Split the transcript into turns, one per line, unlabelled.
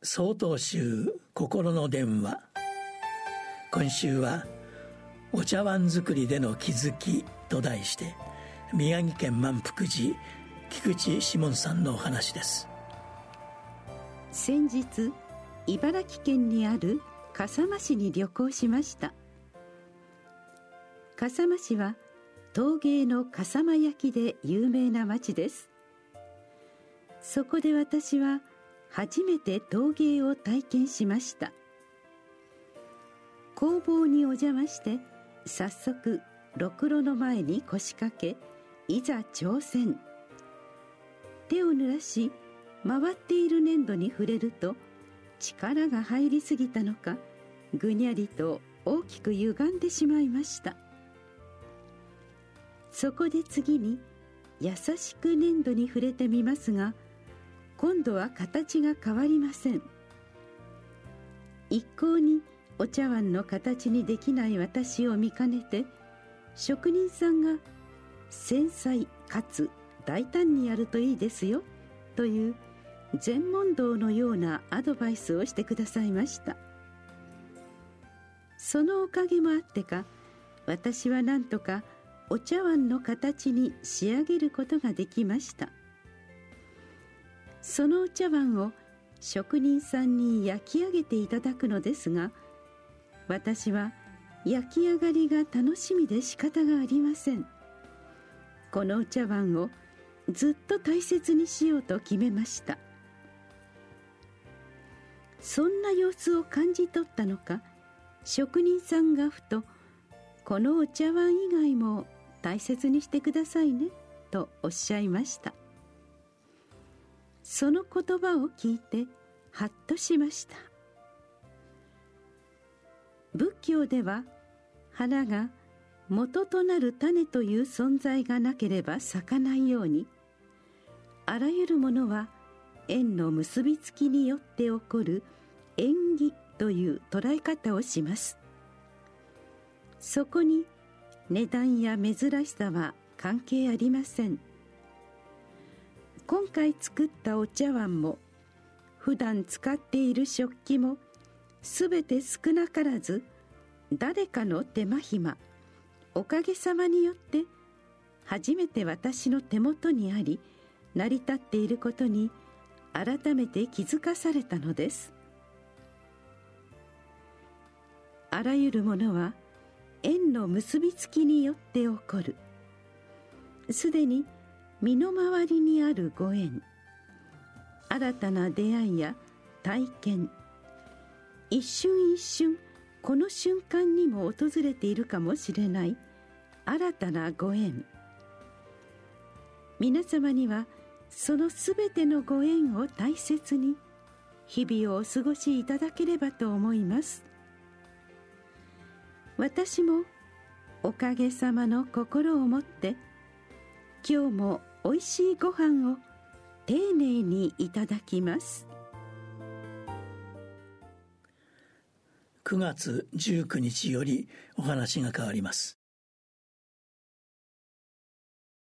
総統集心の電話。今週は「お茶碗作りでの気づき」と題して宮城県満福寺菊池志門さんのお話です。
先日茨城県にある笠間市に旅行しました。笠間市は陶芸の笠間焼で有名な町です。そこで私は初めて陶芸を体験しました。工房にお邪魔して早速ろくろの前に腰掛けいざ挑戦。手を濡らし回っている粘土に触れると力が入りすぎたのかぐにゃりと大きく歪んでしまいました。そこで次に優しく粘土に触れてみますが今度は形が変わりません。一向にお茶碗の形にできない私を見かねて職人さんが繊細かつ大胆にやるといいですよという全問答のようなアドバイスをしてくださいました。そのおかげもあってか私はなんとかお茶碗の形に仕上げることができました。そのお茶碗を職人さんに焼き上げていただくのですが私は焼き上がりが楽しみで仕方がありません。このお茶碗をずっと大切にしようと決めました。そんな様子を感じ取ったのか職人さんがふと「このお茶碗以外も大切にしてくださいね」とおっしゃいました。その言葉を聞いてハッとしました。仏教では花が元となる種という存在がなければ咲かないようにあらゆるものは縁の結びつきによって起こる縁起という捉え方をします。そこに値段や珍しさは関係ありません。今回作ったお茶碗も普段使っている食器もすべて少なからず誰かの手間暇おかげさまによって初めて私の手元にあり成り立っていることに改めて気づかされたのです。あらゆるものは縁の結びつきによって起こる。すでに身の回りにあるご縁。新たな出会いや体験。一瞬一瞬この瞬間にも訪れているかもしれない。新たなご縁。皆様にはそのすべてのご縁を大切に日々をお過ごしいただければと思います。私もおかげさまの心を持って今日もおいしいご飯を丁寧にいただきます。
9月19日よりお話が変わります。